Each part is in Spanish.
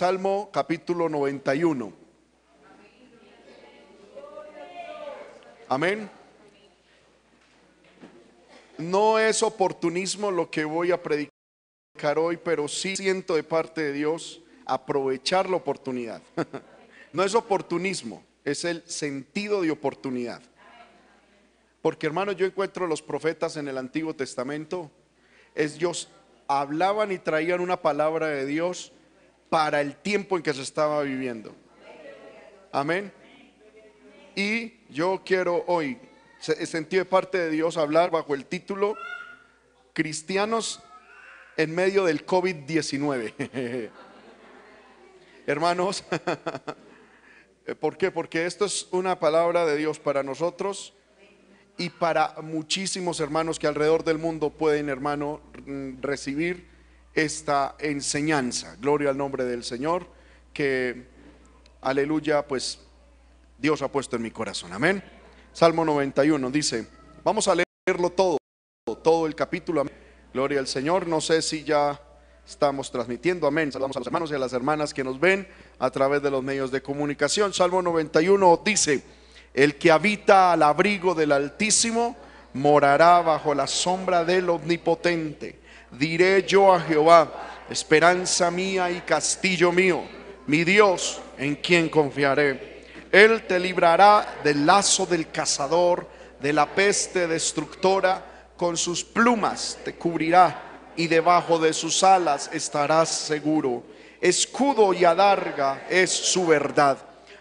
Salmo capítulo 91. Amén. No es oportunismo lo que voy a predicar hoy, pero sí siento de parte de Dios aprovechar la oportunidad. No es oportunismo, es el sentido de oportunidad. Porque hermanos, yo encuentro los profetas en el Antiguo Testamento, ellos hablaban y traían una palabra de Dios para el tiempo en que se estaba viviendo. Amén. Y yo quiero hoy, sentí parte de Dios hablar bajo el título Cristianos en medio del COVID-19. Hermanos, ¿por qué? Porque esto es una palabra de Dios para nosotros y para muchísimos hermanos que alrededor del mundo pueden, hermano, recibir esta enseñanza. Gloria al nombre del Señor, que, aleluya, pues Dios ha puesto en mi corazón. Amén. Salmo 91 dice, vamos a leerlo todo, todo el capítulo. Gloria al Señor. No sé si ya estamos transmitiendo. Amén. Saludamos a los hermanos y a las hermanas que nos ven a través de los medios de comunicación. Salmo 91 dice, el que habita al abrigo del Altísimo morará bajo la sombra del Omnipotente. Diré yo a Jehová, esperanza mía y castillo mío, mi Dios en quien confiaré. Él te librará del lazo del cazador, de la peste destructora, con sus plumas te cubrirá y debajo de sus alas estarás seguro. Escudo y adarga es su verdad.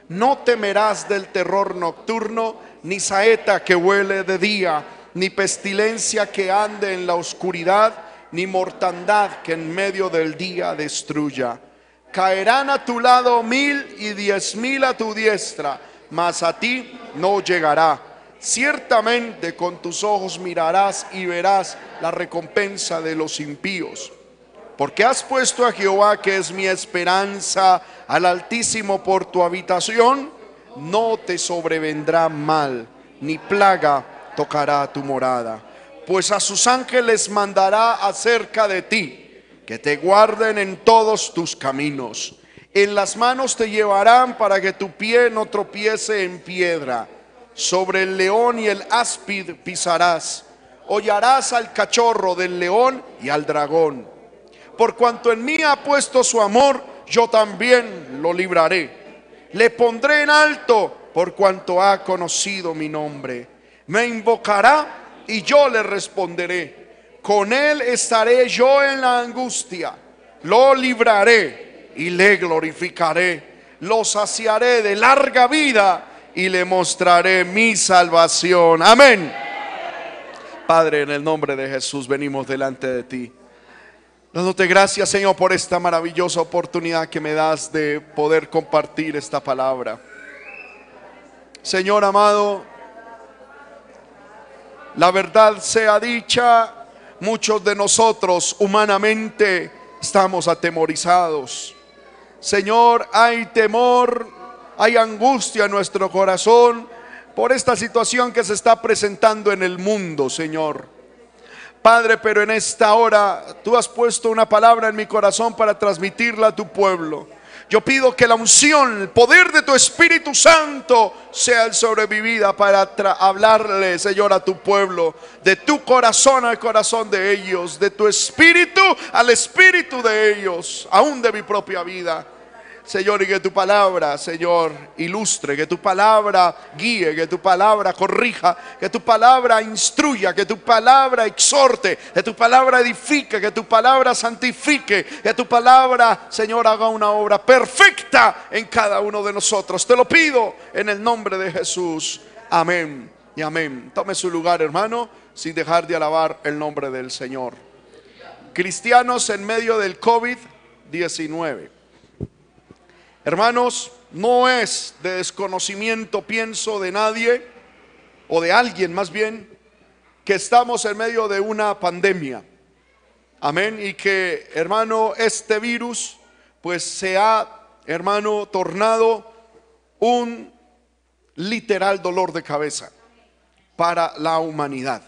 No temerás del terror nocturno, ni saeta que huele de día, ni pestilencia que ande en la oscuridad, ni mortandad que en medio del día destruya. Caerán a tu lado mil y diez mil a tu diestra, mas a ti no llegará. Ciertamente con tus ojos mirarás y verás la recompensa de los impíos. Porque has puesto a Jehová, que es mi esperanza, al Altísimo por tu habitación, no te sobrevendrá mal, ni plaga tocará tu morada. Pues a sus ángeles mandará acerca de ti que te guarden en todos tus caminos. En las manos te llevarán para que tu pie no tropiece en piedra. Sobre el león y el áspid pisarás. Hollarás al cachorro del león y al dragón. Por cuanto en mí ha puesto su amor, yo también lo libraré. Le pondré en alto por cuanto ha conocido mi nombre. Me invocará y yo le responderé con él estaré yo en la angustia, lo libraré y le glorificaré, lo saciaré de larga vida y le mostraré mi salvación. Amén. Padre, en el nombre de Jesús venimos delante de ti. Dándote gracias, Señor, por esta maravillosa oportunidad que me das de poder compartir esta palabra. Señor amado, la verdad sea dicha muchos de nosotros humanamente estamos atemorizados. Señor, hay temor, hay angustia en nuestro corazón por esta situación que se está presentando en el mundo, Señor. Padre, pero en esta hora tú has puesto una palabra en mi corazón para transmitirla a tu pueblo. Yo pido que la unción, el poder de tu Espíritu Santo sea el sobrevivida para hablarle, Señor, a tu pueblo, de tu corazón al corazón de ellos, de tu espíritu al espíritu de ellos, aún de mi propia vida. Señor, y que tu palabra, Señor, ilustre, que tu palabra guíe, que tu palabra corrija, que tu palabra instruya, que tu palabra exhorte, que tu palabra edifique, que tu palabra santifique, que tu palabra, Señor, haga una obra perfecta en cada uno de nosotros. Te lo pido en el nombre de Jesús. Amén y amén. Tome su lugar, hermano, sin dejar de alabar el nombre del Señor. Cristianos en medio del COVID-19. Hermanos, no es de desconocimiento, pienso, de nadie o de alguien más bien, que estamos en medio de una pandemia. Amén. Y que, hermano, este virus, pues se ha, hermano, tornado un literal dolor de cabeza para la humanidad.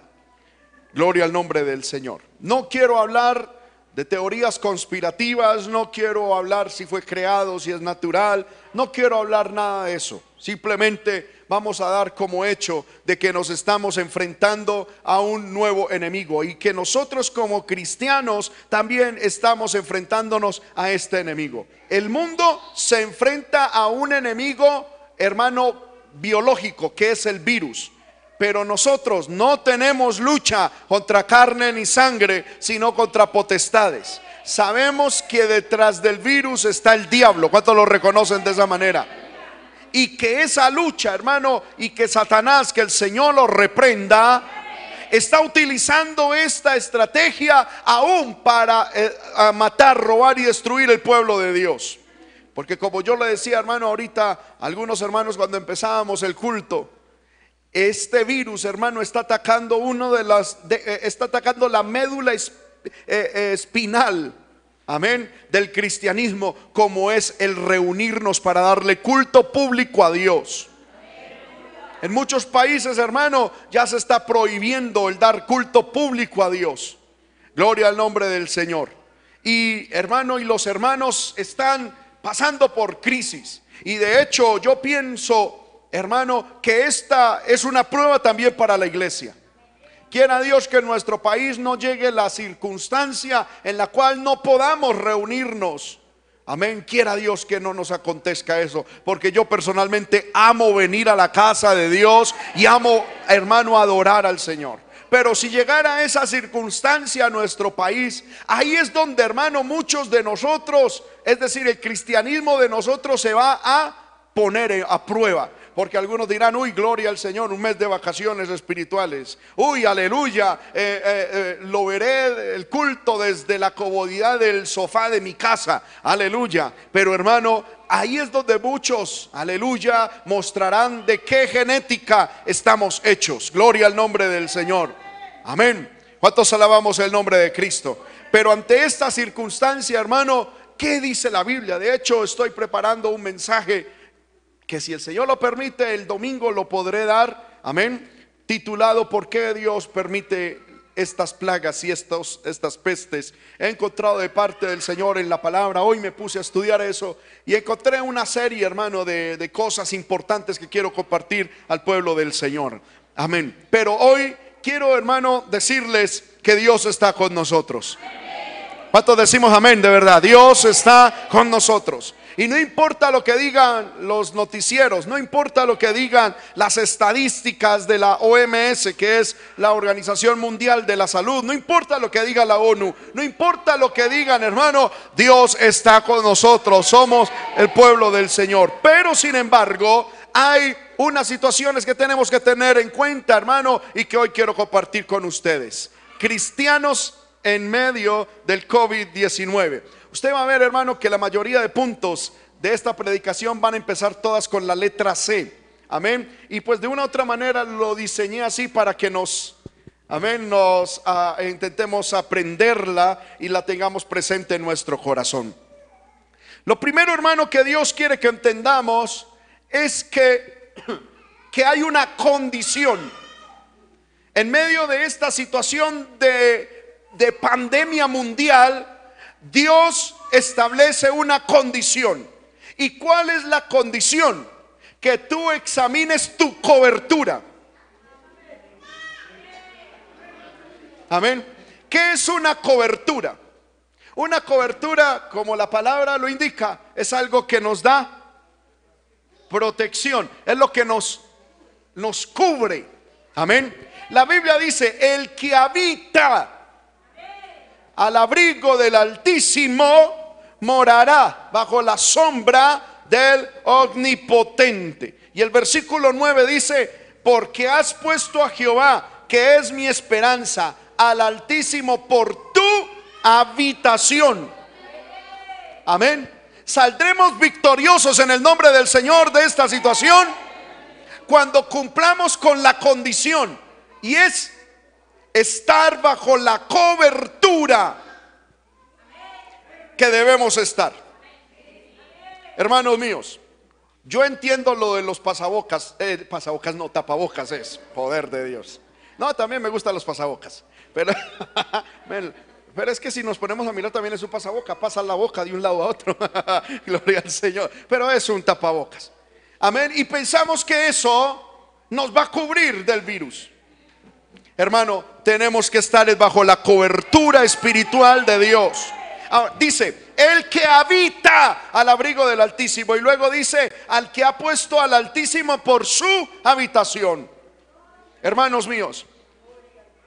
Gloria al nombre del Señor. No quiero hablar de teorías conspirativas, no quiero hablar si fue creado, si es natural, no quiero hablar nada de eso. Simplemente vamos a dar como hecho de que nos estamos enfrentando a un nuevo enemigo y que nosotros como cristianos también estamos enfrentándonos a este enemigo. El mundo se enfrenta a un enemigo, hermano, biológico, que es el virus. Pero nosotros no tenemos lucha contra carne ni sangre, sino contra potestades. Sabemos que detrás del virus está el diablo. ¿Cuántos lo reconocen de esa manera? Y que esa lucha, hermano, y que Satanás, que el Señor lo reprenda, está utilizando esta estrategia aún para eh, matar, robar y destruir el pueblo de Dios. Porque como yo le decía, hermano, ahorita algunos hermanos cuando empezábamos el culto, este virus, hermano, está atacando uno de las, eh, está atacando la médula eh, eh, espinal, amén, del cristianismo, como es el reunirnos para darle culto público a Dios. En muchos países, hermano, ya se está prohibiendo el dar culto público a Dios. Gloria al nombre del Señor. Y hermano, y los hermanos están pasando por crisis. Y de hecho, yo pienso hermano, que esta es una prueba también para la iglesia. Quiera Dios que en nuestro país no llegue la circunstancia en la cual no podamos reunirnos. Amén. Quiera Dios que no nos acontezca eso. Porque yo personalmente amo venir a la casa de Dios y amo, hermano, adorar al Señor. Pero si llegara esa circunstancia a nuestro país, ahí es donde, hermano, muchos de nosotros, es decir, el cristianismo de nosotros se va a poner a prueba. Porque algunos dirán, uy, gloria al Señor, un mes de vacaciones espirituales. Uy, aleluya, eh, eh, eh, lo veré el culto desde la comodidad del sofá de mi casa. Aleluya. Pero hermano, ahí es donde muchos, aleluya, mostrarán de qué genética estamos hechos. Gloria al nombre del Señor. Amén. ¿Cuántos alabamos el nombre de Cristo? Pero ante esta circunstancia, hermano, ¿qué dice la Biblia? De hecho, estoy preparando un mensaje que si el Señor lo permite, el domingo lo podré dar, amén, titulado ¿Por qué Dios permite estas plagas y estos, estas pestes? He encontrado de parte del Señor en la palabra, hoy me puse a estudiar eso y encontré una serie, hermano, de, de cosas importantes que quiero compartir al pueblo del Señor. Amén. Pero hoy quiero, hermano, decirles que Dios está con nosotros. ¿Cuántos decimos amén de verdad? Dios está con nosotros. Y no importa lo que digan los noticieros, no importa lo que digan las estadísticas de la OMS, que es la Organización Mundial de la Salud, no importa lo que diga la ONU, no importa lo que digan, hermano, Dios está con nosotros, somos el pueblo del Señor. Pero sin embargo, hay unas situaciones que tenemos que tener en cuenta, hermano, y que hoy quiero compartir con ustedes. Cristianos en medio del COVID-19. Usted va a ver, hermano, que la mayoría de puntos de esta predicación van a empezar todas con la letra C. Amén. Y pues de una u otra manera lo diseñé así para que nos, amén, nos ah, intentemos aprenderla y la tengamos presente en nuestro corazón. Lo primero, hermano, que Dios quiere que entendamos es que, que hay una condición en medio de esta situación de, de pandemia mundial Dios establece una condición. ¿Y cuál es la condición? Que tú examines tu cobertura. Amén. ¿Qué es una cobertura? Una cobertura, como la palabra lo indica, es algo que nos da protección, es lo que nos, nos cubre. Amén. La Biblia dice, el que habita al abrigo del Altísimo, morará bajo la sombra del Omnipotente. Y el versículo 9 dice, porque has puesto a Jehová, que es mi esperanza, al Altísimo por tu habitación. Amén. Saldremos victoriosos en el nombre del Señor de esta situación cuando cumplamos con la condición y es estar bajo la cobertura que debemos estar. Hermanos míos, yo entiendo lo de los pasabocas, eh, pasabocas no, tapabocas es, poder de Dios. No, también me gustan los pasabocas, pero Pero es que si nos ponemos a mirar también es un pasaboca, pasa la boca de un lado a otro. Gloria al Señor. Pero es un tapabocas. Amén. Y pensamos que eso nos va a cubrir del virus. Hermano, tenemos que estar bajo la cobertura espiritual de Dios. Dice, el que habita al abrigo del Altísimo. Y luego dice, al que ha puesto al Altísimo por su habitación. Hermanos míos,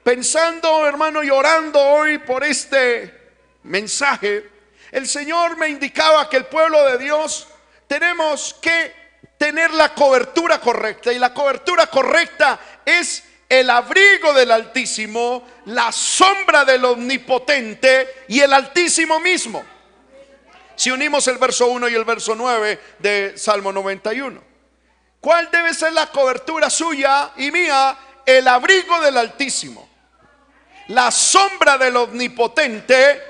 pensando, hermano, y orando hoy por este mensaje, el Señor me indicaba que el pueblo de Dios tenemos que tener la cobertura correcta. Y la cobertura correcta es el abrigo del Altísimo, la sombra del Omnipotente y el Altísimo mismo. Si unimos el verso 1 y el verso 9 de Salmo 91. ¿Cuál debe ser la cobertura suya y mía? El abrigo del Altísimo la sombra del omnipotente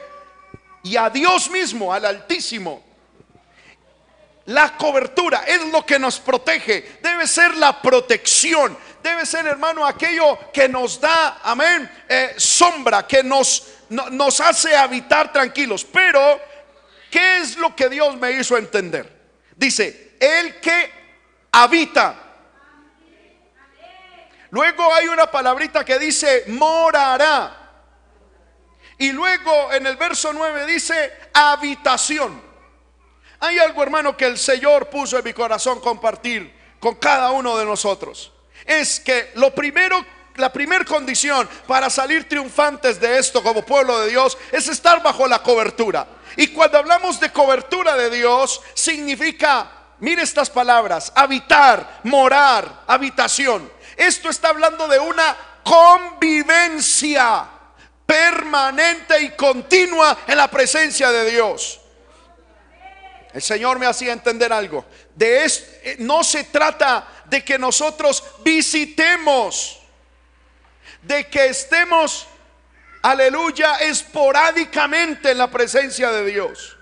y a Dios mismo, al Altísimo. La cobertura es lo que nos protege, debe ser la protección, debe ser hermano aquello que nos da, amén, eh, sombra, que nos, nos hace habitar tranquilos. Pero, ¿qué es lo que Dios me hizo entender? Dice, el que habita Luego hay una palabrita que dice morará. Y luego en el verso 9 dice habitación. Hay algo, hermano, que el Señor puso en mi corazón compartir con cada uno de nosotros. Es que lo primero, la primera condición para salir triunfantes de esto como pueblo de Dios es estar bajo la cobertura. Y cuando hablamos de cobertura de Dios, significa, mire estas palabras, habitar, morar, habitación. Esto está hablando de una convivencia permanente y continua en la presencia de Dios. El Señor me hacía entender algo. De esto, eh, no se trata de que nosotros visitemos, de que estemos, aleluya, esporádicamente en la presencia de Dios,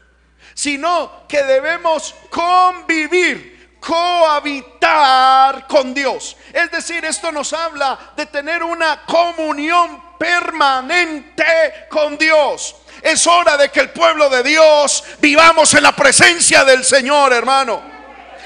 sino que debemos convivir cohabitar con Dios. Es decir, esto nos habla de tener una comunión permanente con Dios. Es hora de que el pueblo de Dios vivamos en la presencia del Señor, hermano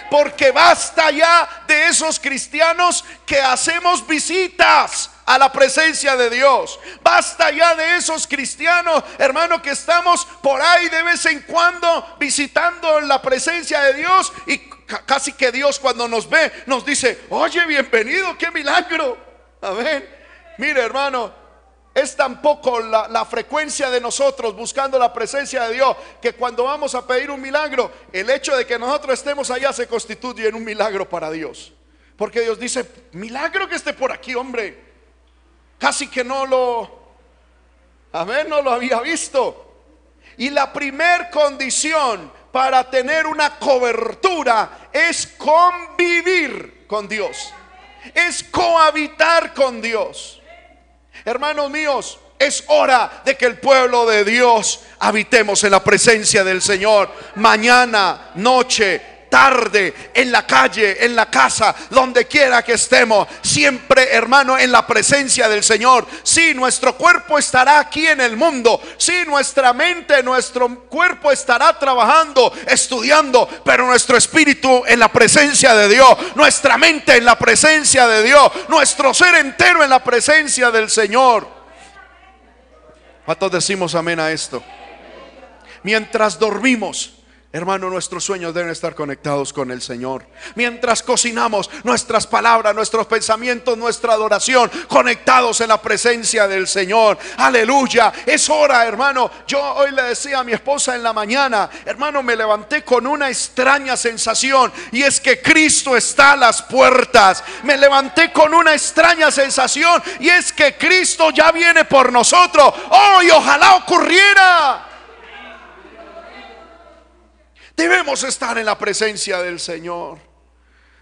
porque basta ya de esos cristianos que hacemos visitas a la presencia de Dios. Basta ya de esos cristianos, hermano, que estamos por ahí de vez en cuando visitando la presencia de Dios y casi que Dios cuando nos ve nos dice, oye, bienvenido, qué milagro. Amén. Mire, hermano, es tan poco la, frecuencia de nosotros buscando la presencia de Dios que cuando vamos a pedir un milagro, el hecho de que nosotros estemos allá se constituye en un milagro para Dios. Porque Dios dice, milagro que esté por aquí, hombre. Casi que no lo, amén, no lo había visto. Y la primer condición para tener una cobertura es convivir con Dios, es cohabitar con Dios. Hermanos míos, es hora de que el pueblo de Dios habitemos en la presencia del Señor. Mañana, noche, tarde, en la calle, en la casa, donde quiera que estemos, siempre hermano en la presencia del Señor. Si nuestro cuerpo estará aquí en el mundo, si nuestra mente, nuestro cuerpo estará trabajando, estudiando, pero nuestro espíritu en la presencia de Dios, nuestra mente en la presencia de Dios, nuestro ser entero en la presencia del Señor. ¿Cuántos decimos amén a esto? Mientras dormimos, Hermano, nuestros sueños deben estar conectados con el Señor. Mientras cocinamos nuestras palabras, nuestros pensamientos, nuestra adoración, conectados en la presencia del Señor. Aleluya. Es hora, hermano. Yo hoy le decía a mi esposa en la mañana, hermano, me levanté con una extraña sensación y es que Cristo está a las puertas. Me levanté con una extraña sensación y es que Cristo ya viene por nosotros. Hoy ojalá ocurriera. Debemos estar en la presencia del Señor.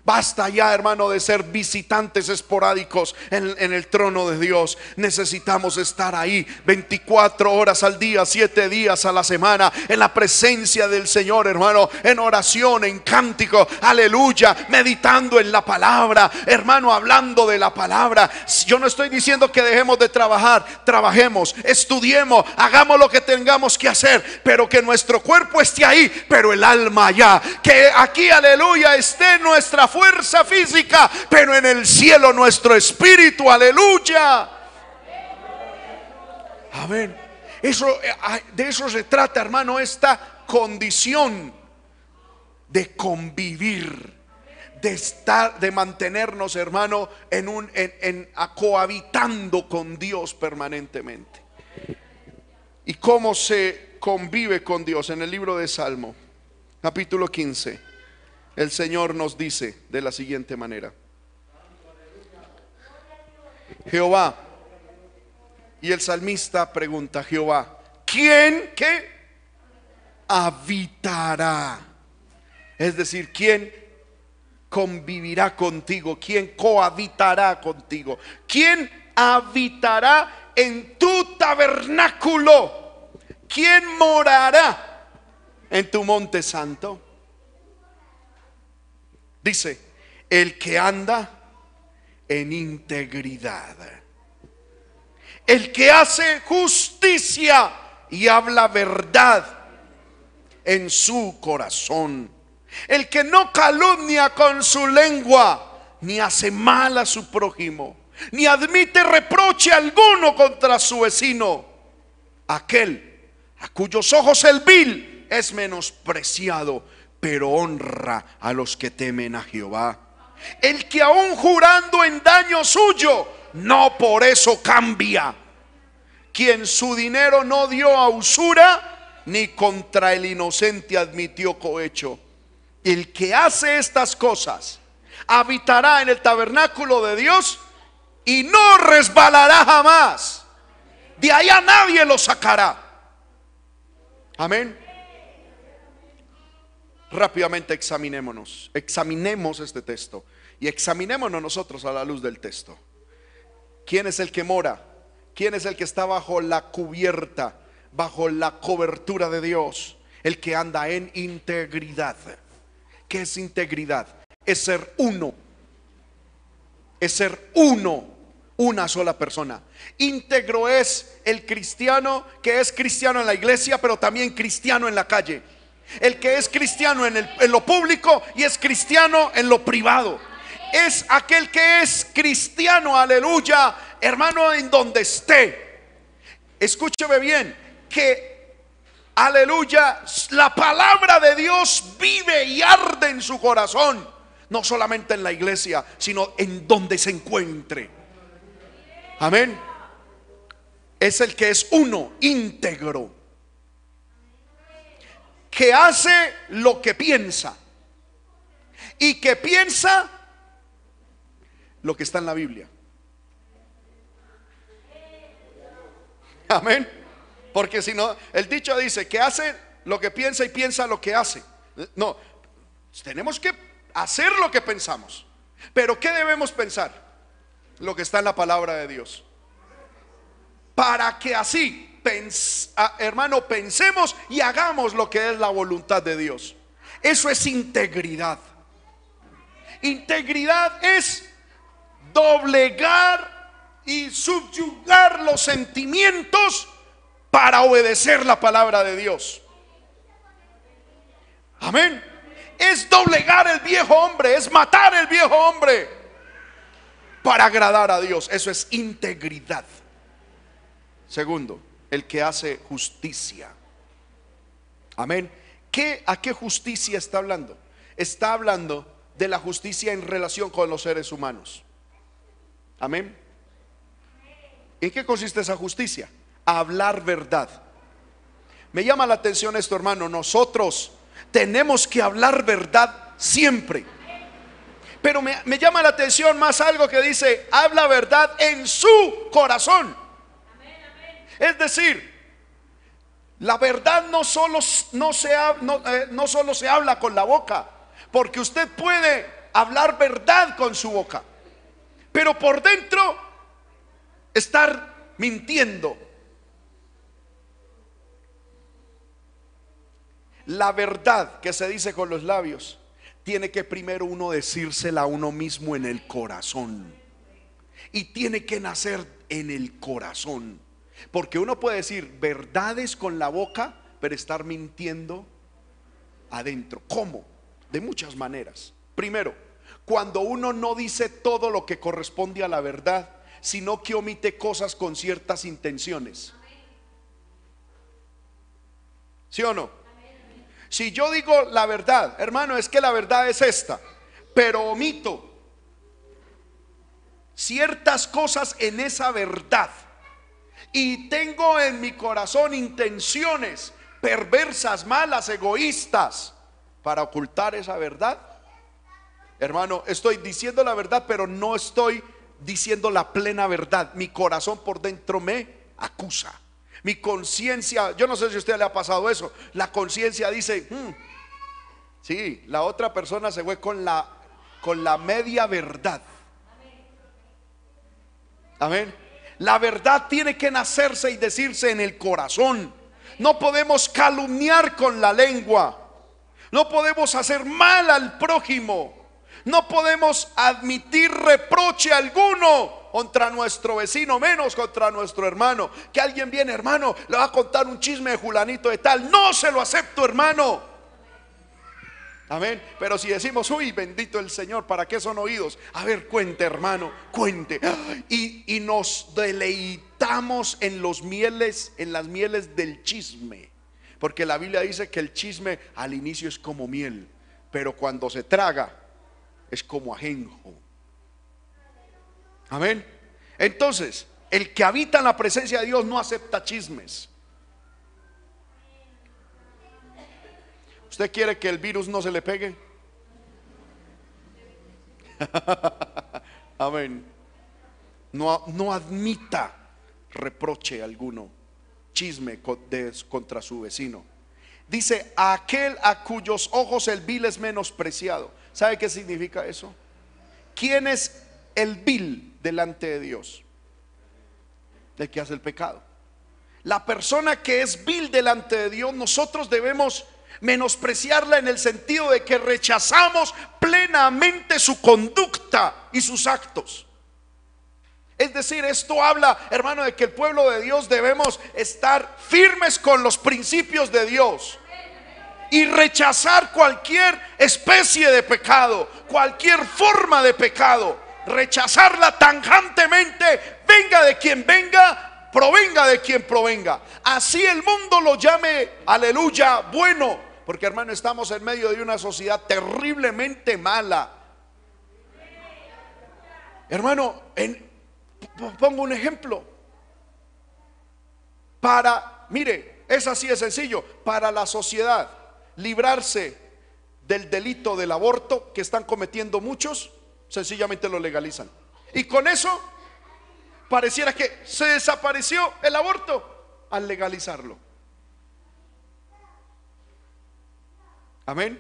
Basta ya, hermano, de ser visitantes esporádicos en, el trono de Dios. Necesitamos estar ahí 24 horas al día, 7 días a la semana, en la presencia del Señor, hermano, en oración, en cántico, aleluya, meditando en la palabra, hermano, hablando de la palabra. Yo no estoy diciendo que dejemos de trabajar, trabajemos, estudiemos, hagamos lo que tengamos que hacer, pero que nuestro cuerpo esté ahí, pero el alma allá. Que aquí, aleluya, esté nuestra fuerza física, pero en el cielo nuestro espíritu, aleluya. A ver, eso, eh, de eso se trata, hermano, esta condición de convivir, de estar, de mantenernos, hermano, en un, en, en cohabitando con Dios permanentemente. ¿Y cómo se convive con Dios? En el libro de Salmo, capítulo 15 el Señor nos dice de la siguiente manera. Jehová, y el salmista pregunta, Jehová, ¿quién que habitará? Es decir, ¿quién convivirá contigo? ¿Quién cohabitará contigo? ¿Quién habitará en tu tabernáculo? ¿Quién morará en tu monte santo? Dice, el que anda en integridad. El que hace justicia y habla verdad en su corazón. El que no calumnia con su lengua, ni hace mal a su prójimo, ni admite reproche alguno contra su vecino. Aquel a cuyos ojos el vil es menospreciado pero honra a los que temen a Jehová. El que aún jurando en daño suyo, no por eso cambia. Quien su dinero no dio a usura, ni contra el inocente admitió cohecho. El que hace estas cosas, habitará en el tabernáculo de Dios y no resbalará jamás. De allá nadie lo sacará. Amén rápidamente examinémonos, examinemos este texto y examinémonos nosotros a la luz del texto. ¿Quién es el que mora? ¿Quién es el que está bajo la cubierta, bajo la cobertura de Dios? El que anda en integridad. ¿Qué es integridad? Es ser uno. Es ser uno, una sola persona. Íntegro es el cristiano que es cristiano en la iglesia, pero también cristiano en la calle el que es cristiano en, lo público y es cristiano en lo privado. Es aquel que es cristiano, aleluya, hermano, en donde esté. Escúcheme bien, que, aleluya, la palabra de Dios vive y arde en su corazón. No solamente en la iglesia, sino en donde se encuentre. Amén. Es el que es uno, íntegro que hace lo que piensa y que piensa lo que está en la Biblia. Amén. Porque si no, el dicho dice que hace lo que piensa y piensa lo que hace. No, tenemos que hacer lo que pensamos. Pero ¿qué debemos pensar? Lo que está en la palabra de Dios. Para que así Hermano, pensemos y hagamos lo que es la voluntad de Dios. Eso es integridad. Integridad es doblegar y subyugar los sentimientos para obedecer la palabra de Dios. Amén. Es doblegar el viejo hombre, es matar el viejo hombre para agradar a Dios. Eso es integridad. Segundo, el que hace justicia. Amén. ¿Qué, ¿A qué justicia está hablando? Está hablando de la justicia en relación con los seres humanos. Amén. ¿En qué consiste esa justicia? Hablar verdad. Me llama la atención esto, hermano. Nosotros tenemos que hablar verdad siempre. Pero me, me, llama la atención más algo que dice, habla verdad en su corazón. Es decir, la verdad no solo, no, se, eh, no solo se habla con la boca, porque usted puede hablar verdad con su boca, pero por dentro estar mintiendo. La verdad que se dice con los labios tiene que primero uno decírsela a uno mismo en el corazón. Y tiene que nacer en el corazón. Porque uno puede decir verdades con la boca, pero estar mintiendo adentro. ¿Cómo? De muchas maneras. Primero, cuando uno no dice todo lo que corresponde a la verdad, sino que omite cosas con ciertas intenciones. ¿Sí o no? Si yo digo la verdad, hermano, es que la verdad es esta, pero omito ciertas cosas en esa verdad y tengo en mi corazón intenciones perversas, malas, egoístas para ocultar esa verdad. Hermano, estoy diciendo la verdad, pero no estoy diciendo la plena verdad. Mi corazón por dentro me acusa. Mi conciencia, yo no sé si a usted le ha pasado eso, la conciencia dice, hmm, sí, la otra persona se fue con la, con la media verdad. Amén. La verdad tiene que nacerse y decirse en el corazón. No podemos calumniar con la lengua. No podemos hacer mal al prójimo. No podemos admitir reproche alguno contra nuestro vecino, menos contra nuestro hermano. Que alguien viene, hermano, le va a contar un chisme de Julanito de tal. No se lo acepto, hermano. Amén. Pero si decimos, uy, bendito el Señor, ¿para qué son oídos? A ver, cuente, hermano, cuente. Y, y nos deleitamos en los mieles, en las mieles del chisme. Porque la Biblia dice que el chisme al inicio es como miel, pero cuando se traga es como ajenjo. Amén. Entonces, el que habita en la presencia de Dios no acepta chismes. ¿Usted quiere que el virus no se le pegue? Amén. No, no, admita reproche alguno, chisme contra su vecino. Dice, aquel a cuyos ojos el vil es menospreciado. ¿Sabe qué significa eso? ¿Quién es el vil delante de Dios? El que hace el pecado. La persona que es vil delante de Dios, nosotros debemos menospreciarla en el sentido de que rechazamos plenamente su conducta y sus actos. Es decir, esto habla, hermano, de que el pueblo de Dios debemos estar firmes con los principios de Dios y rechazar cualquier especie de pecado, cualquier forma de pecado, rechazarla tanjantemente, venga de quien venga, provenga de quien provenga. Así el mundo lo llame, aleluya, bueno, porque hermano, estamos en medio de una sociedad terriblemente mala. Hermano, pongo un ejemplo. Para, mire, es así de sencillo, para la sociedad librarse del delito del aborto que están cometiendo muchos, sencillamente lo legalizan. Y con eso pareciera que se desapareció el aborto al legalizarlo. Amén.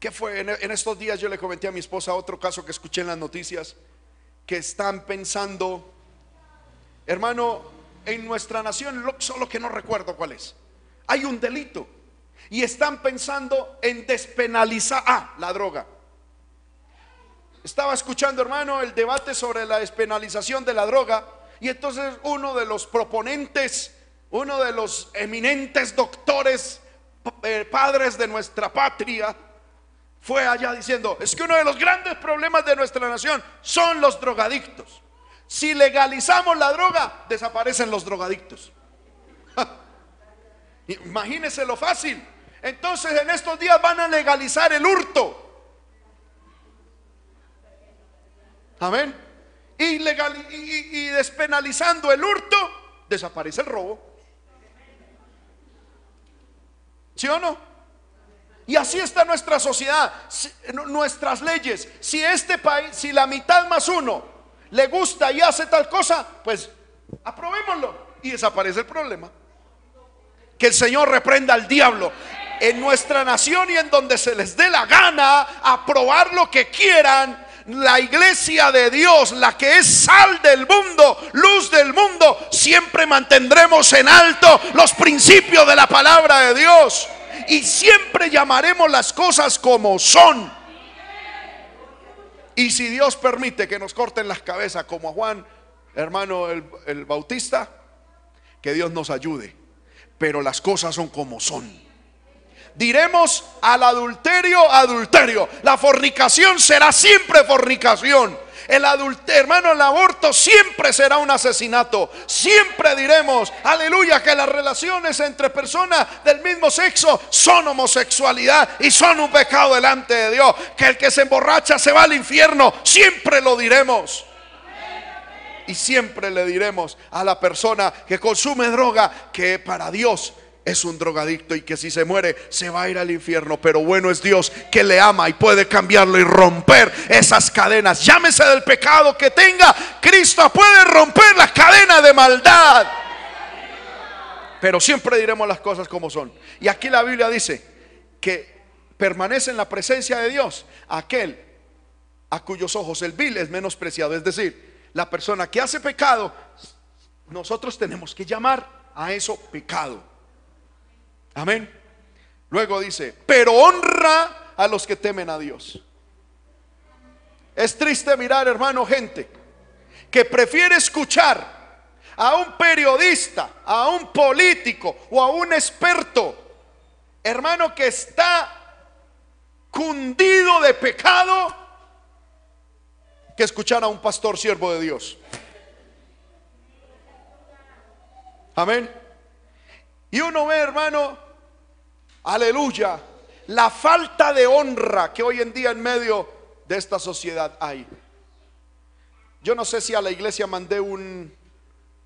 ¿Qué fue? En, estos días yo le comenté a mi esposa otro caso que escuché en las noticias, que están pensando, hermano, en nuestra nación, solo que no recuerdo cuál es, hay un delito y están pensando en despenalizar, ah, la droga. Estaba escuchando, hermano, el debate sobre la despenalización de la droga y entonces uno de los proponentes, uno de los eminentes doctores eh, padres de nuestra patria, fue allá diciendo, es que uno de los grandes problemas de nuestra nación son los drogadictos. Si legalizamos la droga, desaparecen los drogadictos. Imagínese lo fácil. Entonces en estos días van a legalizar el hurto. Amén. Y, y despenalizando el hurto, desaparece el robo. ¿Sí o no? Y así está nuestra sociedad, nuestras leyes. Si este país, si la mitad más uno le gusta y hace tal cosa, pues aprobémoslo y desaparece el problema. Que el Señor reprenda al diablo. en nuestra nación y en donde se les dé la gana, aprobar lo que quieran, la iglesia de Dios, la que es sal del mundo, luz del mundo, siempre mantendremos en alto los principios de la palabra de Dios. Y siempre llamaremos las cosas como son. Y si Dios permite que nos corten las cabezas como a Juan, hermano el, el Bautista, que Dios nos ayude. Pero las cosas son como son diremos al adulterio, adulterio. La fornicación será siempre fornicación. El adulterio, hermano, el aborto siempre será un asesinato. Siempre diremos, aleluya, que las relaciones entre personas del mismo sexo son homosexualidad y son un pecado delante de Dios. Que el que se emborracha se va al infierno. Siempre lo diremos. Y siempre le diremos a la persona que consume droga que para Dios es un drogadicto y que si se muere se va a ir al infierno. Pero bueno es Dios que le ama y puede cambiarlo y romper esas cadenas. Llámese del pecado que tenga. Cristo puede romper las cadenas de maldad. Pero siempre diremos las cosas como son. Y aquí la Biblia dice que permanece en la presencia de Dios aquel a cuyos ojos el vil es menospreciado. Es decir, la persona que hace pecado, nosotros tenemos que llamar a eso pecado. Amén. Luego dice, pero honra a los que temen a Dios. Es triste mirar, hermano, gente que prefiere escuchar a un periodista, a un político o a un experto, hermano, que está cundido de pecado, que escuchar a un pastor siervo de Dios. Amén. Y uno ve, hermano, aleluya, la falta de honra que hoy en día en medio de esta sociedad hay. Yo no sé si a la iglesia mandé un,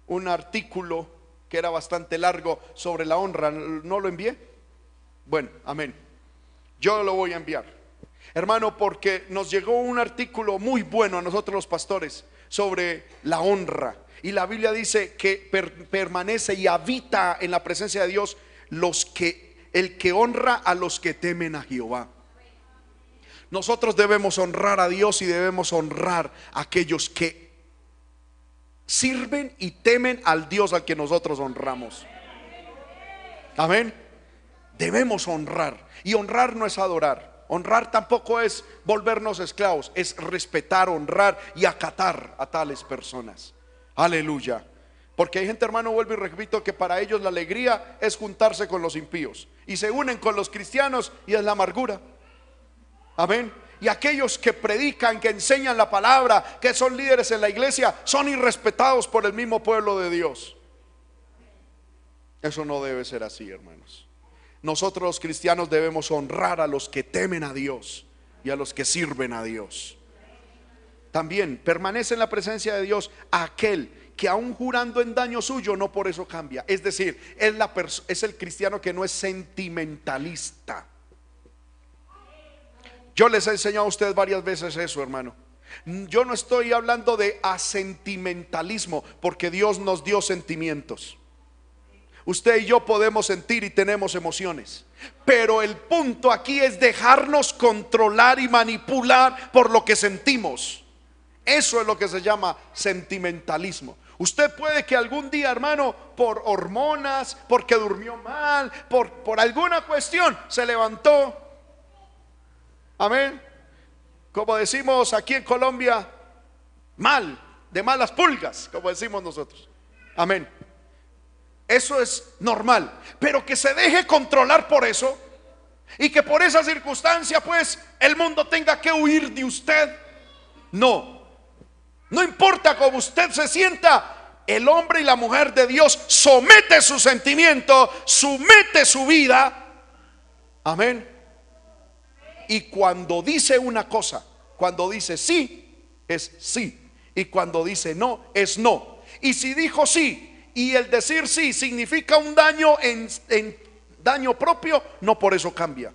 un artículo que era bastante largo sobre la honra, ¿no lo envié? Bueno, amén. Yo lo voy a enviar. Hermano, porque nos llegó un artículo muy bueno a nosotros los pastores sobre la honra. Y la Biblia dice que permanece y habita en la presencia de Dios los que el que honra a los que temen a Jehová. Nosotros debemos honrar a Dios y debemos honrar a aquellos que sirven y temen al Dios al que nosotros honramos. Amén. Debemos honrar. Y honrar no es adorar. Honrar tampoco es volvernos esclavos. Es respetar, honrar y acatar a tales personas. Aleluya. Porque hay gente, hermano, vuelvo y repito, que para ellos la alegría es juntarse con los impíos. Y se unen con los cristianos y es la amargura. Amén. Y aquellos que predican, que enseñan la palabra, que son líderes en la iglesia, son irrespetados por el mismo pueblo de Dios. Eso no debe ser así, hermanos. Nosotros los cristianos debemos honrar a los que temen a Dios y a los que sirven a Dios. También permanece en la presencia de Dios aquel que aún jurando en daño suyo, no por eso cambia. Es decir, es, el cristiano que no es sentimentalista. Yo les he enseñado a ustedes varias veces eso, hermano. Yo no estoy hablando de asentimentalismo, porque Dios nos dio sentimientos. Usted y yo podemos sentir y tenemos emociones. Pero el punto aquí es dejarnos controlar y manipular por lo que sentimos. Eso es lo que se llama sentimentalismo. Usted puede que algún día, hermano, por hormonas, porque durmió mal, por, por alguna cuestión, se levantó. Amén. Como decimos aquí en Colombia, mal, de malas pulgas, como decimos nosotros. Amén. Eso es normal. Pero que se deje controlar por eso y que por esa circunstancia, pues, el mundo tenga que huir de usted. No, no importa cómo usted se sienta, el hombre y la mujer de Dios somete su sentimiento, somete su vida. Amén. Y cuando dice una cosa, cuando dice sí, es sí. Y cuando dice no, es no. Y si dijo sí y el decir sí significa un daño en, en daño propio, no por eso cambia.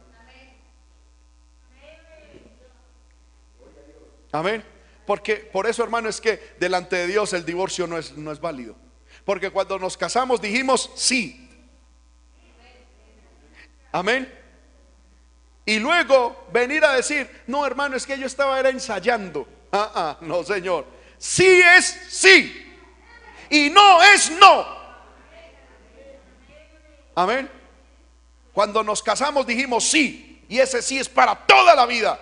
Amén. Porque por eso, hermano, es que delante de Dios el divorcio no es, no es válido. Porque cuando nos casamos dijimos sí. Amén. Y luego venir a decir, no hermano, es que yo estaba era ensayando. Ah, ah, no señor. Sí es sí. Y no es no. Amén. Cuando nos casamos dijimos sí. Y ese sí es para toda la vida.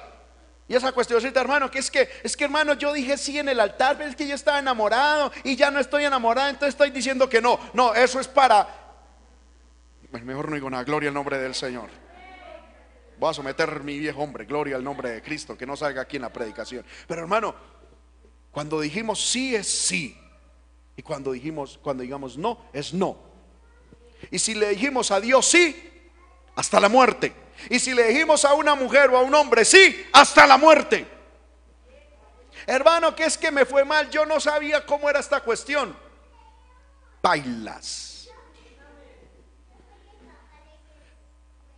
Y esa cuestioncita, hermano, que es que, es que hermano, yo dije sí en el altar, pero es que yo estaba enamorado y ya no estoy enamorado, entonces estoy diciendo que no. No, eso es para. Mejor no digo nada, gloria al nombre del Señor. Voy a someter mi viejo hombre, gloria al nombre de Cristo, que no salga aquí en la predicación. Pero hermano, cuando dijimos sí es sí. Y cuando dijimos, cuando digamos no, es no. Y si le dijimos a Dios sí, hasta la muerte. Y si le dijimos a una mujer o a un hombre, sí, hasta la muerte. Hermano, que es que me fue mal, yo no sabía cómo era esta cuestión. Bailas.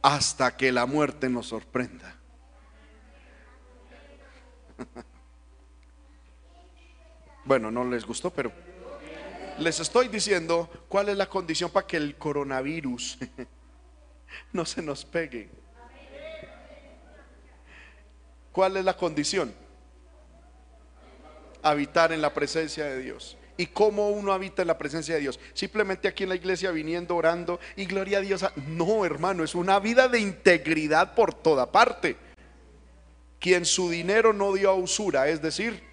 Hasta que la muerte nos sorprenda. Bueno, no les gustó, pero les estoy diciendo cuál es la condición para que el coronavirus no se nos pegue. ¿Cuál es la condición? Habitar en la presencia de Dios. ¿Y cómo uno habita en la presencia de Dios? Simplemente aquí en la iglesia viniendo, orando y gloria a Dios. No, hermano, es una vida de integridad por toda parte. Quien su dinero no dio a usura, es decir,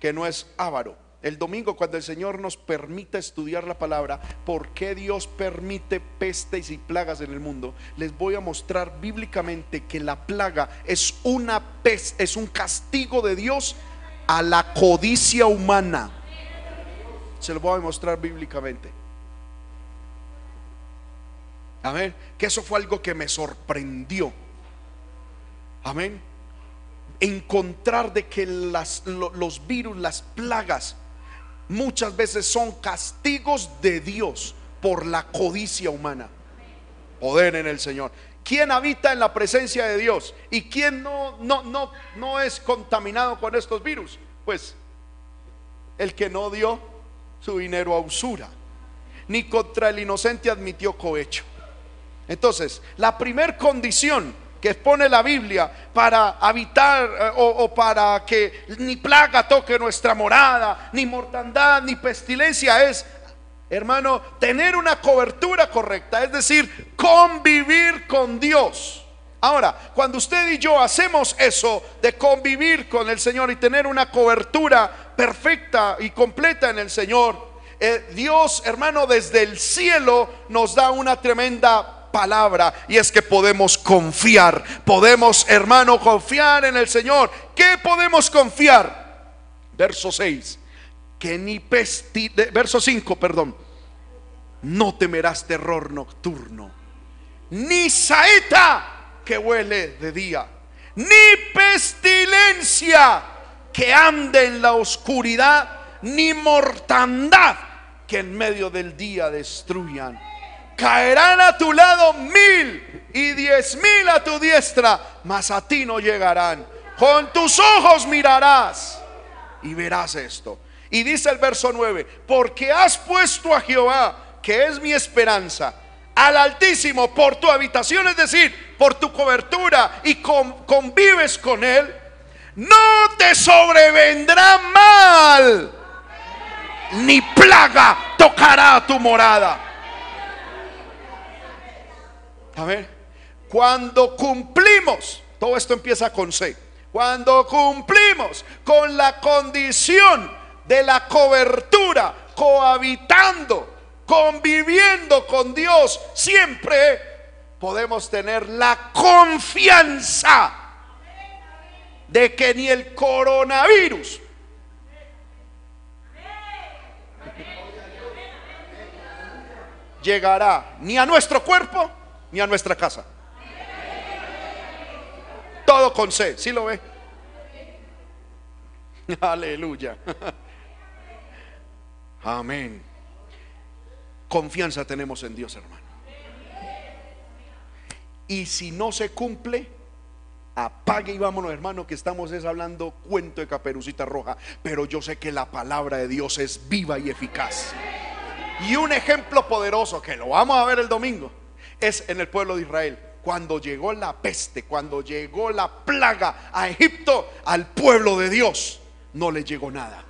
que no es avaro el domingo cuando el Señor nos permita estudiar la palabra, por qué Dios permite pestes y plagas en el mundo, les voy a mostrar bíblicamente que la plaga es una peste, es un castigo de Dios a la codicia humana. Se lo voy a mostrar bíblicamente. Amén. Que eso fue algo que me sorprendió. Amén. Encontrar de que las, los virus, las plagas, muchas veces son castigos de Dios por la codicia humana. Poder en el Señor. ¿Quién habita en la presencia de Dios? ¿Y quién no, no, no, no es contaminado con estos virus? Pues el que no dio su dinero a usura, ni contra el inocente admitió cohecho. Entonces, la primer condición que expone la Biblia para habitar eh, o, para que ni plaga toque nuestra morada, ni mortandad, ni pestilencia es, hermano, tener una cobertura correcta, es decir, convivir con Dios. Ahora, cuando usted y yo hacemos eso de convivir con el Señor y tener una cobertura perfecta y completa en el Señor, eh, Dios, hermano, desde el cielo nos da una tremenda palabra y es que podemos confiar. Podemos, hermano, confiar en el Señor. ¿Qué podemos confiar? Verso 6. Que ni pesti verso 5, perdón. No temerás terror nocturno, ni saeta que huele de día, ni pestilencia que ande en la oscuridad, ni mortandad que en medio del día destruyan caerán a tu lado mil y diez mil a tu diestra, mas a ti no llegarán. Con tus ojos mirarás y verás esto. Y dice el verso 9, porque has puesto a Jehová, que es mi esperanza, al Altísimo por tu habitación, es decir, por tu cobertura y convives con Él, no te sobrevendrá mal, ni plaga tocará tu morada. A ver, cuando cumplimos, todo esto empieza con C, cuando cumplimos con la condición de la cobertura, cohabitando, conviviendo con Dios, siempre podemos tener la confianza de que ni el coronavirus llegará ni a nuestro cuerpo ni a nuestra casa. Todo con C, ¿sí lo ve? Aleluya. Amén. Confianza tenemos en Dios, hermano. Y si no se cumple, apague y vámonos, hermano, que estamos es hablando cuento de caperucita roja. Pero yo sé que la palabra de Dios es viva y eficaz. Y un ejemplo poderoso que lo vamos a ver el domingo es en el pueblo de Israel. cuando llegó la peste, cuando llegó la plaga a Egipto, al pueblo de Dios no le llegó nada.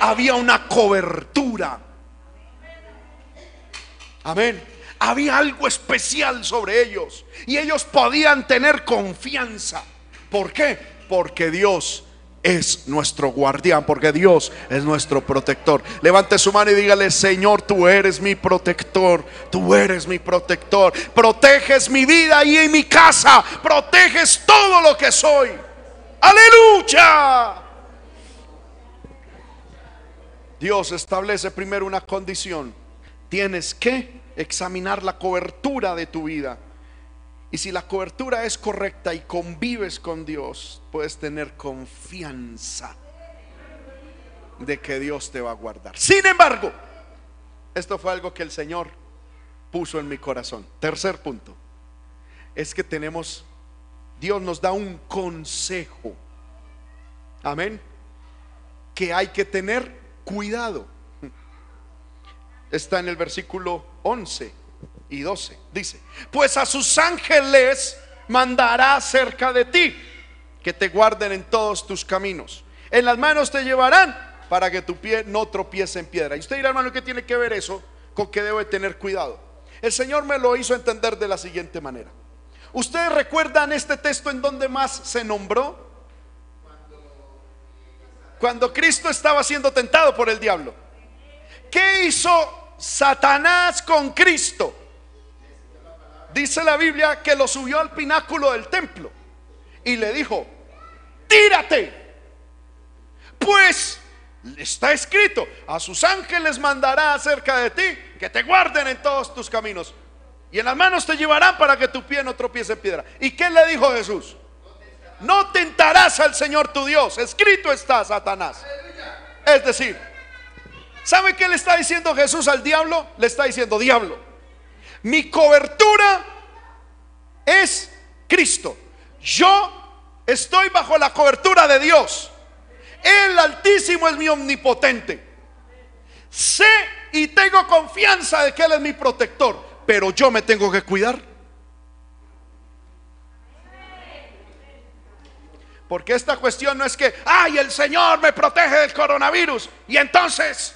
Había una cobertura. Amén. Había algo especial sobre ellos y ellos podían tener confianza. ¿Por qué? Porque Dios es nuestro guardián, porque Dios es nuestro protector. Levante su mano y dígale, Señor, tú eres mi protector, tú eres mi protector. Proteges mi vida y en mi casa, proteges todo lo que soy. Aleluya. Dios establece primero una condición. Tienes que examinar la cobertura de tu vida. Y si la cobertura es correcta y convives con Dios, puedes tener confianza de que Dios te va a guardar. Sin embargo, esto fue algo que el Señor puso en mi corazón. Tercer punto, es que tenemos, Dios nos da un consejo. Amén. Que hay que tener cuidado. Está en el versículo 11 y 12. Dice, pues a sus ángeles mandará cerca de ti, que te guarden en todos tus caminos. En las manos te llevarán para que tu pie no tropiece en piedra. Y usted dirá, hermano, ¿qué tiene que ver eso con que debe tener cuidado? El Señor me lo hizo entender de la siguiente manera. ¿Ustedes recuerdan este texto en donde más se nombró? Cuando Cristo estaba siendo tentado por el diablo. ¿Qué hizo Satanás con Cristo? Dice la Biblia que lo subió al pináculo del templo y le dijo, tírate. Pues está escrito, a sus ángeles mandará acerca de ti que te guarden en todos tus caminos. Y en las manos te llevarán para que tu pie no tropiece en piedra. ¿Y qué le dijo Jesús? No tentarás al Señor tu Dios. Escrito está, Satanás. Es decir, ¿sabe qué le está diciendo Jesús al diablo? Le está diciendo, diablo, mi cobertura es Cristo. Yo estoy bajo la cobertura de Dios. El Altísimo es mi omnipotente. Sé y tengo confianza de que Él es mi protector, pero yo me tengo que cuidar. Porque esta cuestión no es que, ay, el Señor me protege del coronavirus. Y entonces,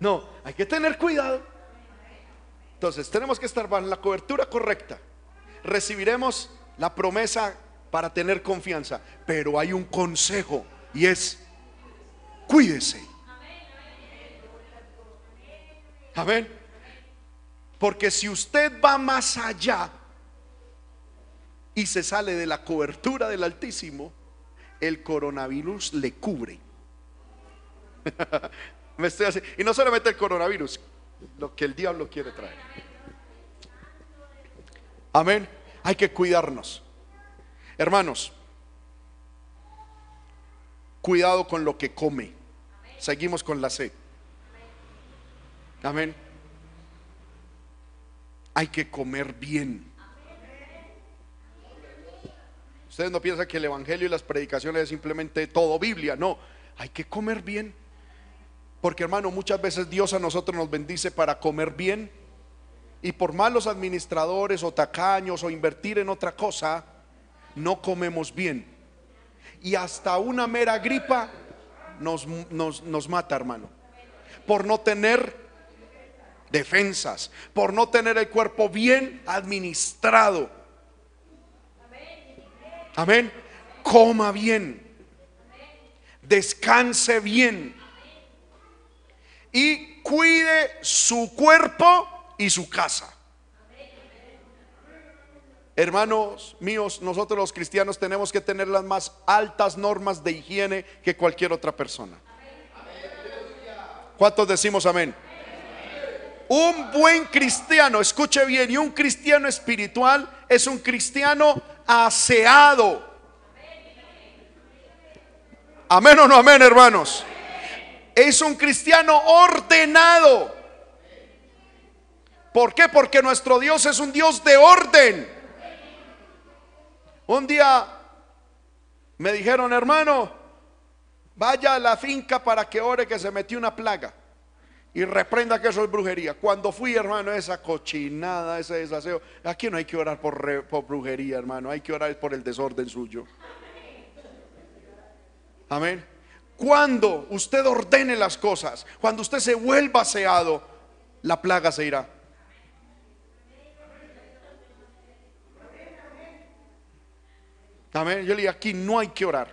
no, hay que tener cuidado. Entonces, tenemos que estar en la cobertura correcta. Recibiremos la promesa para tener confianza, pero hay un consejo y es, cuídese. Amén. Porque si usted va más allá y se sale de la cobertura del Altísimo, el coronavirus le cubre. Me estoy y no solamente el coronavirus, lo que el diablo quiere traer. Amén. Hay que cuidarnos. Hermanos, cuidado con lo que come. Seguimos con la sed. Amén. Hay que comer bien. Ustedes no piensan que el Evangelio y las predicaciones es simplemente todo Biblia. No, hay que comer bien. Porque hermano, muchas veces Dios a nosotros nos bendice para comer bien y por malos administradores o tacaños o invertir en otra cosa, no comemos bien. Y hasta una mera gripa nos, nos mata, hermano. Por no tener defensas, por no tener el cuerpo bien administrado. Amén. Coma bien. Descanse bien y cuide su cuerpo y su casa. Hermanos míos, nosotros los cristianos tenemos que tener las más altas normas de higiene que cualquier otra persona. ¿Cuántos decimos amén? Un buen cristiano, escuche bien, y un cristiano espiritual es un cristiano aseado. Amén o no amén, hermanos es un cristiano ordenado. ¿Por qué? Porque nuestro Dios es un Dios de orden. Un día me dijeron, hermano, vaya a la finca para que ore que se metió una plaga. y reprenda que eso es brujería. Cuando fui, hermano, esa cochinada, ese desaseo, aquí no hay que orar por, por brujería, hermano, hay que orar por el desorden suyo. Amén. Cuando usted ordene las cosas, cuando usted se vuelva aseado, la plaga se irá. Amén. Yo le digo, aquí no hay que orar.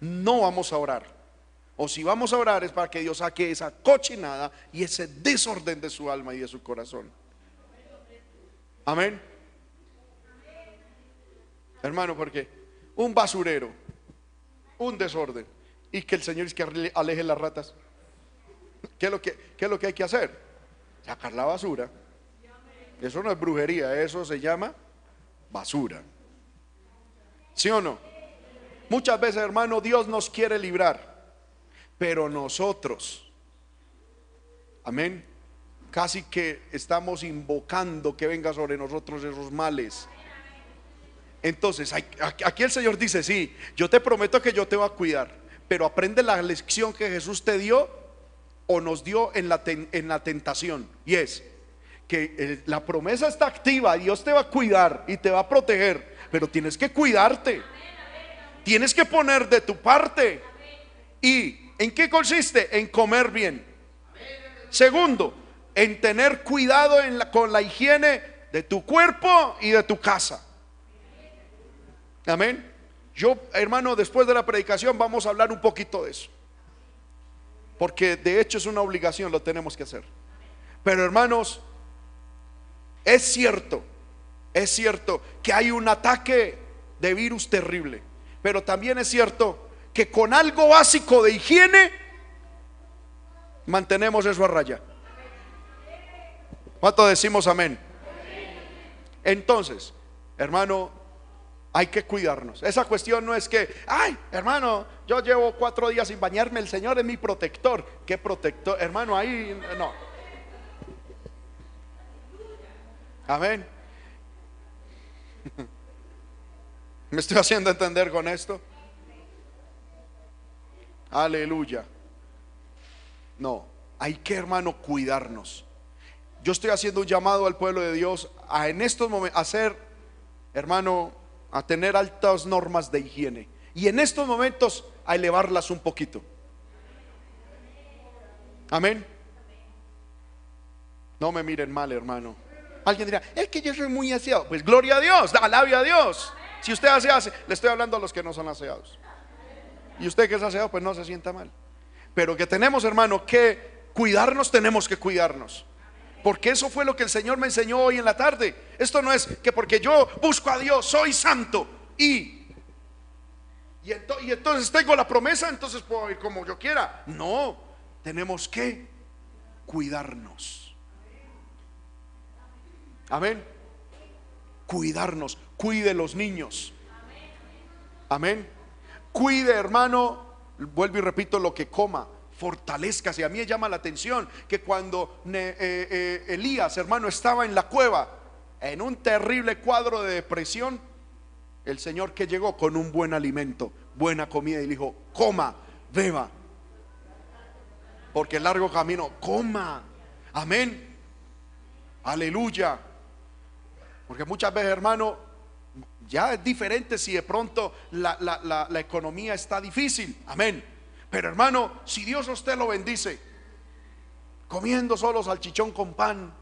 No vamos a orar. O si vamos a orar es para que Dios saque esa cochinada y ese desorden de su alma y de su corazón. Amén. Hermano, porque un basurero, un desorden y que el Señor es que aleje las ratas. ¿Qué es lo que, qué es lo que hay que hacer? Sacar la basura. Eso no es brujería, eso se llama basura. ¿Sí o no? Muchas veces, hermano, Dios nos quiere librar. Pero nosotros, amén, casi que estamos invocando que venga sobre nosotros esos males. Entonces, aquí el Señor dice, sí, yo te prometo que yo te voy a cuidar, pero aprende la lección que Jesús te dio o nos dio en la, en la tentación. Y es que la promesa está activa, Dios te va a cuidar y te va a proteger, pero tienes que cuidarte. Tienes que poner de tu parte. Y ¿En qué consiste? En comer bien. Segundo, en tener cuidado con la higiene de tu cuerpo y de tu casa. Amén. Yo, hermano, después de la predicación vamos a hablar un poquito de eso. Porque de hecho es una obligación, lo tenemos que hacer. Pero hermanos, es cierto, es cierto que hay un ataque de virus terrible. Pero también es cierto que con algo básico de higiene mantenemos eso a raya. ¿Cuánto decimos amén? Entonces, hermano, hay que cuidarnos. Esa cuestión no es que, ay, hermano, yo llevo cuatro días sin bañarme, el Señor es mi protector. ¿Qué protector? Hermano, ahí no. Amén. ¿Me estoy haciendo entender con esto? Aleluya. No, hay que, hermano, cuidarnos. Yo estoy haciendo un llamado al pueblo de Dios a en estos momentos, hacer, hermano, a tener altas normas de higiene. Y en estos momentos a elevarlas un poquito. Amén. No me miren mal, hermano. Alguien dirá, es que yo soy muy aseado. Pues gloria a Dios, alabe a Dios. Si usted hace, hace, le estoy hablando a los que no son aseados. Y usted que es aseado, pues no se sienta mal. Pero que tenemos, hermano, que cuidarnos, tenemos que cuidarnos. Porque eso fue lo que el Señor me enseñó hoy en la tarde. Esto no es que porque yo busco a Dios, soy santo y, y, entonces tengo la promesa, entonces puedo ir como yo quiera. No, tenemos que cuidarnos. Amén. Cuidarnos, cuide los niños. Amén cuide, hermano, vuelvo y repito, lo que coma, fortalezcase. A mí me llama la atención que cuando eh, eh, Elías, hermano, estaba en la cueva, en un terrible cuadro de depresión, el Señor que llegó con un buen alimento, buena comida, y le dijo, coma, beba, porque el largo camino, coma, amén, aleluya. Porque muchas veces, hermano, ya es diferente si de pronto la, economía está difícil. Amén. Pero hermano, si Dios a usted lo bendice, comiendo solo salchichón con pan,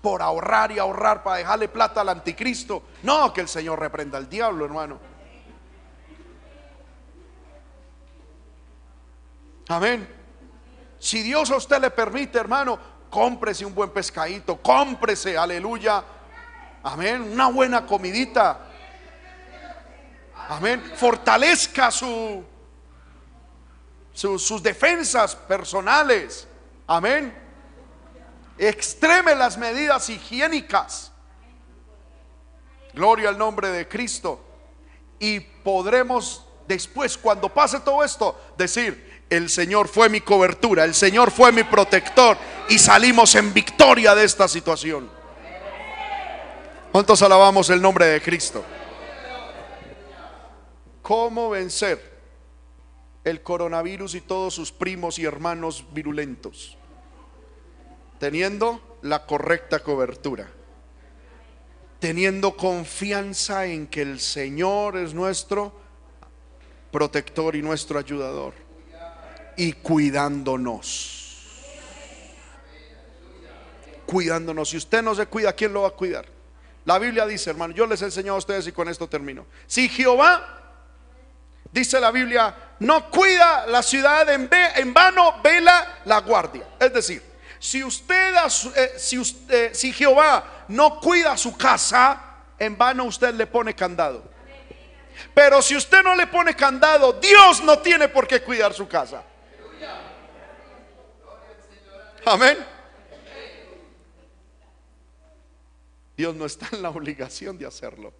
por ahorrar y ahorrar para dejarle plata al anticristo, no que el Señor reprenda al diablo, hermano. Amén. Si Dios a usted le permite, hermano, cómprese un buen pescadito, cómprese, aleluya. Amén, una buena comidita. Amén. Fortalezca su, sus defensas personales. Amén. Extreme las medidas higiénicas. Gloria al nombre de Cristo. Y podremos después, cuando pase todo esto, decir, el Señor fue mi cobertura, el Señor fue mi protector y salimos en victoria de esta situación. ¿Cuántos alabamos el nombre de Cristo? cómo vencer el coronavirus y todos sus primos y hermanos virulentos. Teniendo la correcta cobertura. Teniendo confianza en que el Señor es nuestro protector y nuestro ayudador. Y cuidándonos. Cuidándonos. Si usted no se cuida, ¿quién lo va a cuidar? La Biblia dice, hermano, yo les he enseñado a ustedes y con esto termino. Si Jehová, dice la Biblia, no cuida la ciudad en, en vano, vela la guardia. Es decir, si usted, eh, si usted, si Jehová no cuida su casa, en vano usted le pone candado. Pero si usted no le pone candado, Dios no tiene por qué cuidar su casa. Amén. Dios no está en la obligación de hacerlo.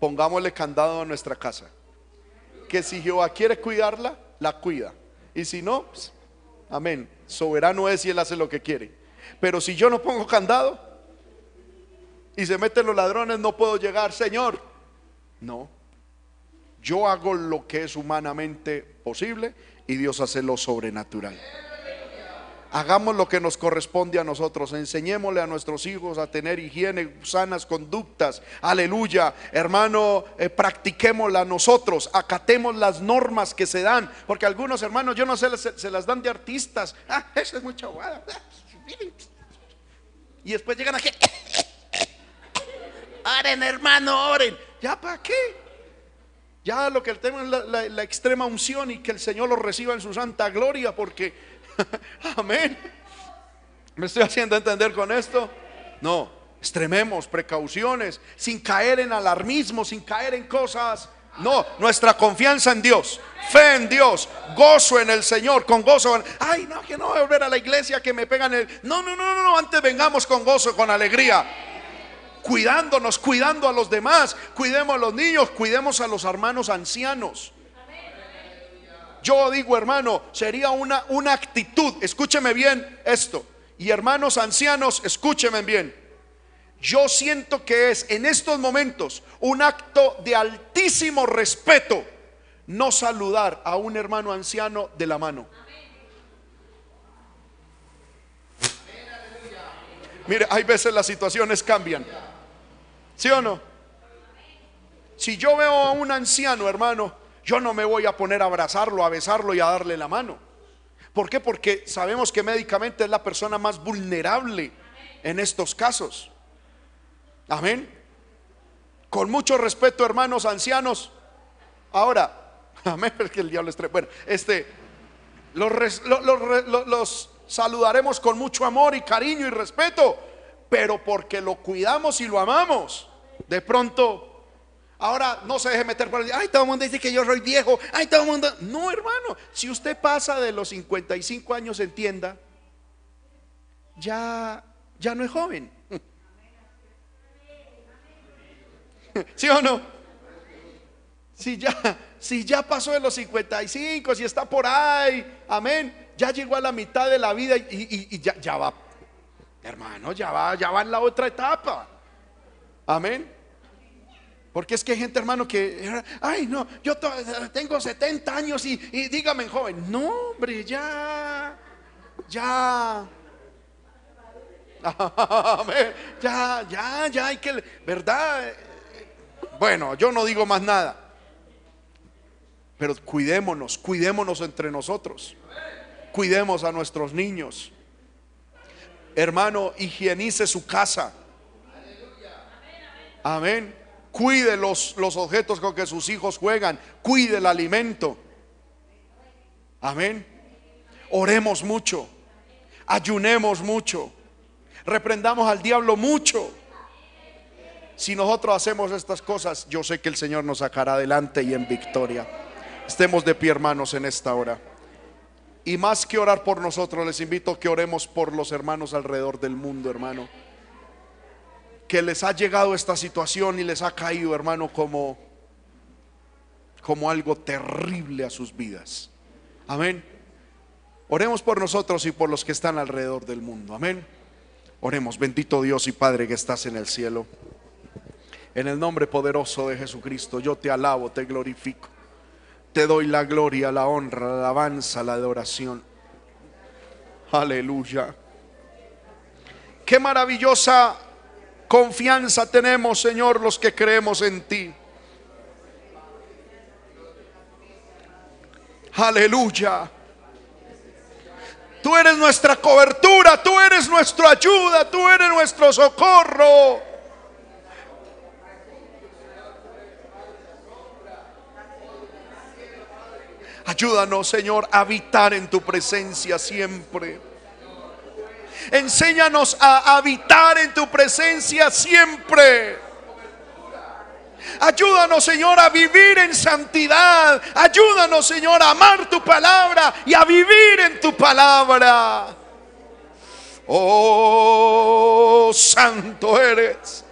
Pongámosle candado a nuestra casa. Que si Jehová quiere cuidarla, la cuida. Y si no, pues, amén. Soberano es y Él hace lo que quiere. Pero si yo no pongo candado y se meten los ladrones, no puedo llegar, Señor. No. Yo hago lo que es humanamente posible y Dios hace lo sobrenatural. Hagamos lo que nos corresponde a nosotros. Enseñémosle a nuestros hijos a tener higiene, sanas conductas. Aleluya. Hermano, eh, practiquémosla nosotros. Acatemos las normas que se dan. Porque algunos hermanos, yo no sé, se, las dan de artistas. Ah, eso es mucha guada. Y después llegan aquí. Oren, hermano, oren. ¿Ya para qué? Ya lo que tema es la, la extrema unción y que el Señor lo reciba en su santa gloria. Porque Amén. ¿Me estoy haciendo entender con esto? No, extrememos precauciones, sin caer en alarmismo, sin caer en cosas. No, nuestra confianza en Dios, fe en Dios, gozo en el Señor, con gozo. Ay, no, que no voy a volver a la iglesia que me pegan el. No, no, no, no, antes vengamos con gozo, con alegría. Cuidándonos, cuidando a los demás, cuidemos a los niños, cuidemos a los hermanos ancianos. Yo digo, hermano, sería una, una actitud, escúcheme bien esto, y hermanos ancianos, escúcheme bien. Yo siento que es en estos momentos un acto de altísimo respeto no saludar a un hermano anciano de la mano. Mire, hay veces las situaciones cambian. ¿Sí o no? Si yo veo a un anciano, hermano, yo no me voy a poner a abrazarlo, a besarlo y a darle la mano. ¿Por qué? Porque sabemos que médicamente es la persona más vulnerable en estos casos. Amén. Con mucho respeto, hermanos ancianos. Ahora, amén, que el diablo es Bueno, este, los saludaremos con mucho amor y cariño y respeto, pero porque lo cuidamos y lo amamos. De pronto Ahora no se deje meter por el. Ay, todo el mundo dice que yo soy viejo. Ay, todo el mundo. No, hermano. Si usted pasa de los 55 años en tienda, ya, ya no es joven. ¿Sí o no? Si ya, si ya pasó de los 55, si está por ahí, amén. Ya llegó a la mitad de la vida y, ya, ya va, hermano, ya va, ya va en la otra etapa. Amén. Porque es que hay gente, hermano, que, ay, no, yo tengo 70 años y, dígame, joven, no, hombre, ya, ya, ya, ya, ya hay que, ¿verdad? Bueno, yo no digo más nada, pero cuidémonos, cuidémonos entre nosotros, cuidemos a nuestros niños. Hermano, higienice su casa. Amén. Cuide los, los objetos con que sus hijos juegan. Cuide el alimento. Amén. Oremos mucho. Ayunemos mucho. Reprendamos al diablo mucho. Si nosotros hacemos estas cosas, yo sé que el Señor nos sacará adelante y en victoria. Estemos de pie, hermanos, en esta hora. Y más que orar por nosotros, les invito a que oremos por los hermanos alrededor del mundo, hermano que les ha llegado esta situación y les ha caído, hermano, como, como algo terrible a sus vidas. Amén. Oremos por nosotros y por los que están alrededor del mundo. Amén. Oremos, bendito Dios y Padre que estás en el cielo. En el nombre poderoso de Jesucristo, yo te alabo, te glorifico. Te doy la gloria, la honra, la alabanza, la adoración. Aleluya. Qué maravillosa confianza tenemos, Señor, los que creemos en ti. Aleluya. Tú eres nuestra cobertura, tú eres nuestra ayuda, tú eres nuestro socorro. Ayúdanos, Señor, a habitar en tu presencia siempre. Enséñanos a habitar en tu presencia siempre. Ayúdanos, Señor, a vivir en santidad. Ayúdanos, Señor, a amar tu palabra y a vivir en tu palabra. Oh, santo eres.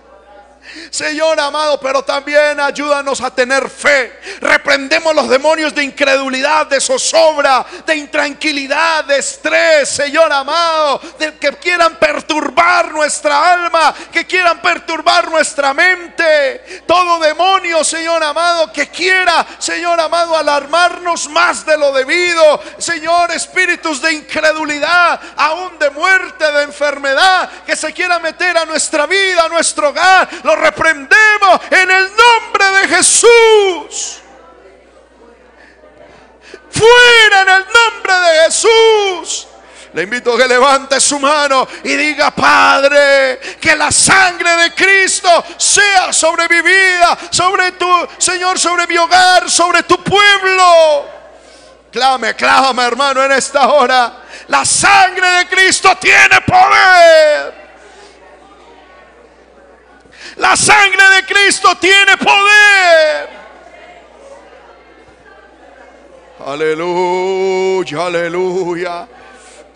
Señor amado, pero también ayúdanos a tener fe. Reprendemos los demonios de incredulidad, de zozobra, de intranquilidad, de estrés, Señor amado, de que quieran perturbar nuestra alma, que quieran perturbar nuestra mente. Todo demonio, Señor amado, que quiera, Señor amado, alarmarnos más de lo debido. Señor, espíritus de incredulidad, aún de muerte, de enfermedad, que se quiera meter a nuestra vida, a nuestro hogar, lo reprendemos en el nombre de Jesús. Fuera en el nombre de Jesús. Le invito a que levante su mano y diga, Padre, que la sangre de Cristo sea sobre mi vida, sobre tu, Señor, sobre mi hogar, sobre tu pueblo. Clame, clame, hermano, en esta hora. La sangre de Cristo tiene poder. La sangre de Cristo tiene poder. Aleluya, aleluya.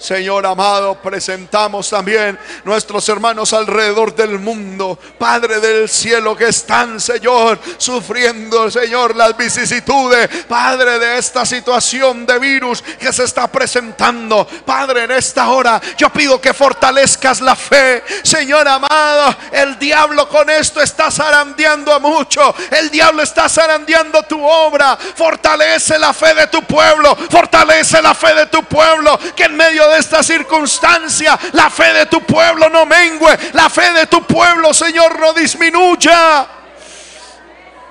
Señor amado, presentamos también nuestros hermanos alrededor del mundo, Padre del cielo, que están, Señor, sufriendo, Señor, las vicisitudes, Padre, de esta situación de virus que se está presentando. Padre, en esta hora yo pido que fortalezcas la fe, Señor amado. El diablo con esto está zarandeando a mucho. El diablo está zarandeando tu obra. Fortalece la fe de tu pueblo, fortalece la fe de tu pueblo, que en medio de esta circunstancia la fe de tu pueblo no mengue, la fe de tu pueblo, Señor, no disminuya.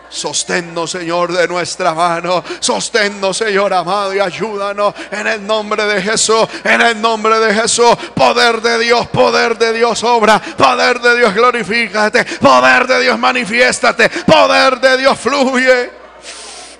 Sosténnos, Señor, de nuestra mano. Sosténnos, Señor amado, y ayúdanos en el nombre de Jesús. En el nombre de Jesús. Poder de Dios, poder de Dios obra. Poder de Dios glorifícate. Poder de Dios manifiéstate. Poder de Dios fluye.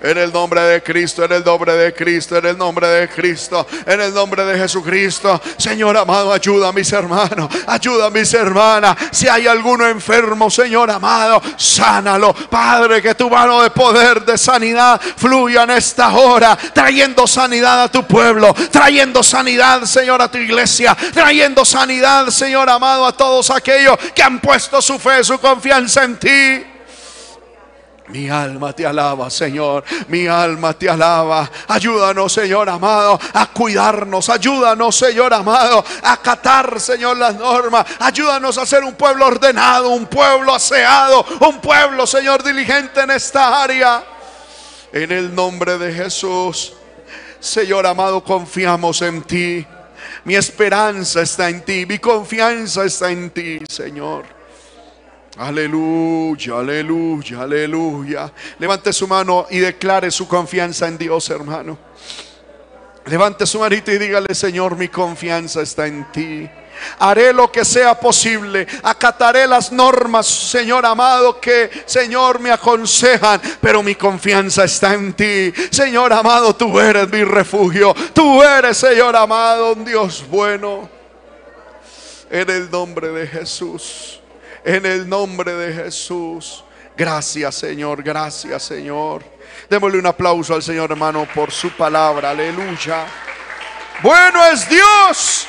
En el nombre de Cristo, en el nombre de Cristo, en el nombre de Cristo, en el nombre de Jesucristo. Señor amado, ayuda a mis hermanos, ayuda a mis hermanas. Si hay alguno enfermo, Señor amado, sánalo. Padre, que tu mano de poder, de sanidad, fluya en esta hora, trayendo sanidad a tu pueblo, trayendo sanidad, Señor, a tu iglesia, trayendo sanidad, Señor amado, a todos aquellos que han puesto su fe, su confianza en ti. Mi alma te alaba, Señor. Mi alma te alaba. Ayúdanos, Señor amado, a cuidarnos. Ayúdanos, Señor amado, a acatar, Señor, las normas. Ayúdanos a ser un pueblo ordenado, un pueblo aseado, un pueblo, Señor, diligente en esta área. En el nombre de Jesús, Señor amado, confiamos en ti. Mi esperanza está en ti. Mi confianza está en ti, Señor. Aleluya, aleluya, aleluya. Levante su mano y declare su confianza en Dios, hermano. Levante su manito y dígale, Señor, mi confianza está en ti. Haré lo que sea posible. Acataré las normas, Señor amado, que, Señor, me aconsejan. Pero mi confianza está en ti. Señor amado, tú eres mi refugio. Tú eres, Señor amado, un Dios bueno. En el nombre de Jesús en el nombre de Jesús. Gracias Señor, gracias Señor. Démosle un aplauso al Señor hermano por su palabra, aleluya. Bueno es Dios.